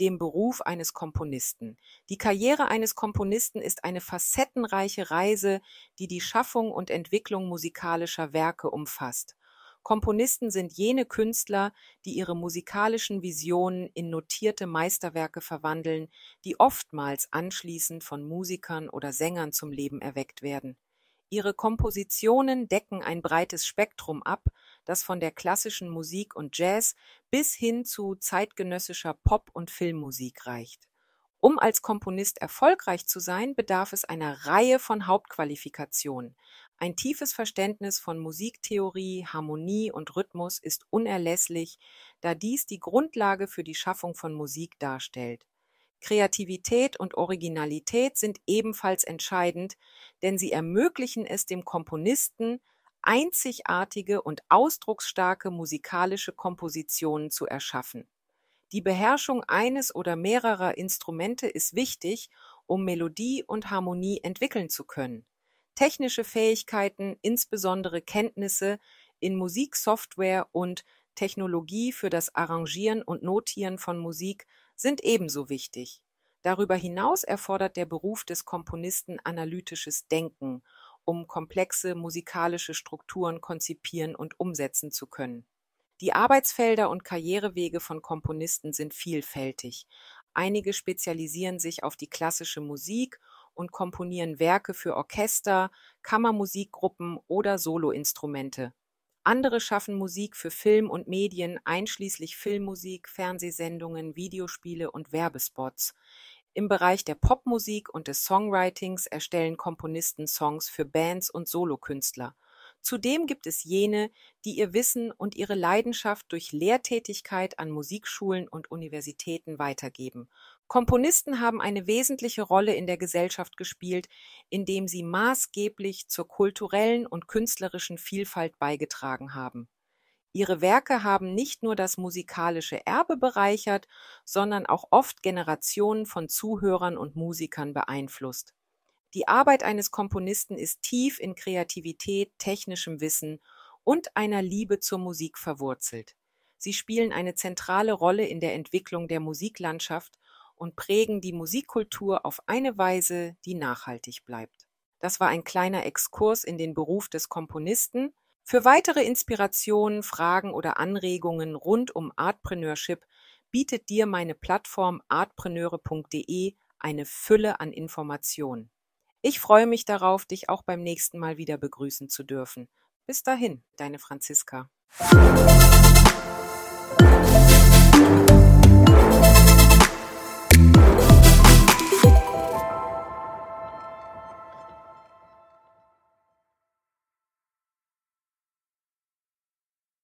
dem Beruf eines Komponisten. Die Karriere eines Komponisten ist eine facettenreiche Reise, die die Schaffung und Entwicklung musikalischer Werke umfasst. Komponisten sind jene Künstler, die ihre musikalischen Visionen in notierte Meisterwerke verwandeln, die oftmals anschließend von Musikern oder Sängern zum Leben erweckt werden. Ihre Kompositionen decken ein breites Spektrum ab, das von der klassischen Musik und Jazz bis hin zu zeitgenössischer Pop und Filmmusik reicht. Um als Komponist erfolgreich zu sein, bedarf es einer Reihe von Hauptqualifikationen. Ein tiefes Verständnis von Musiktheorie, Harmonie und Rhythmus ist unerlässlich, da dies die Grundlage für die Schaffung von Musik darstellt. Kreativität und Originalität sind ebenfalls entscheidend, denn sie ermöglichen es dem Komponisten, einzigartige und ausdrucksstarke musikalische Kompositionen zu erschaffen. Die Beherrschung eines oder mehrerer Instrumente ist wichtig, um Melodie und Harmonie entwickeln zu können. Technische Fähigkeiten, insbesondere Kenntnisse in Musiksoftware und Technologie für das Arrangieren und Notieren von Musik sind ebenso wichtig. Darüber hinaus erfordert der Beruf des Komponisten analytisches Denken, um komplexe musikalische Strukturen konzipieren und umsetzen zu können. Die Arbeitsfelder und Karrierewege von Komponisten sind vielfältig. Einige spezialisieren sich auf die klassische Musik und komponieren Werke für Orchester, Kammermusikgruppen oder Soloinstrumente. Andere schaffen Musik für Film und Medien, einschließlich Filmmusik, Fernsehsendungen, Videospiele und Werbespots. Im Bereich der Popmusik und des Songwritings erstellen Komponisten Songs für Bands und Solokünstler. Zudem gibt es jene, die ihr Wissen und ihre Leidenschaft durch Lehrtätigkeit an Musikschulen und Universitäten weitergeben. Komponisten haben eine wesentliche Rolle in der Gesellschaft gespielt, indem sie maßgeblich zur kulturellen und künstlerischen Vielfalt beigetragen haben. Ihre Werke haben nicht nur das musikalische Erbe bereichert, sondern auch oft Generationen von Zuhörern und Musikern beeinflusst. Die Arbeit eines Komponisten ist tief in Kreativität, technischem Wissen und einer Liebe zur Musik verwurzelt. Sie spielen eine zentrale Rolle in der Entwicklung der Musiklandschaft und prägen die Musikkultur auf eine Weise, die nachhaltig bleibt. Das war ein kleiner Exkurs in den Beruf des Komponisten. Für weitere Inspirationen, Fragen oder Anregungen rund um Artpreneurship bietet dir meine Plattform artpreneure.de eine Fülle an Informationen. Ich freue mich darauf, dich auch beim nächsten Mal wieder begrüßen zu dürfen. Bis dahin, deine Franziska.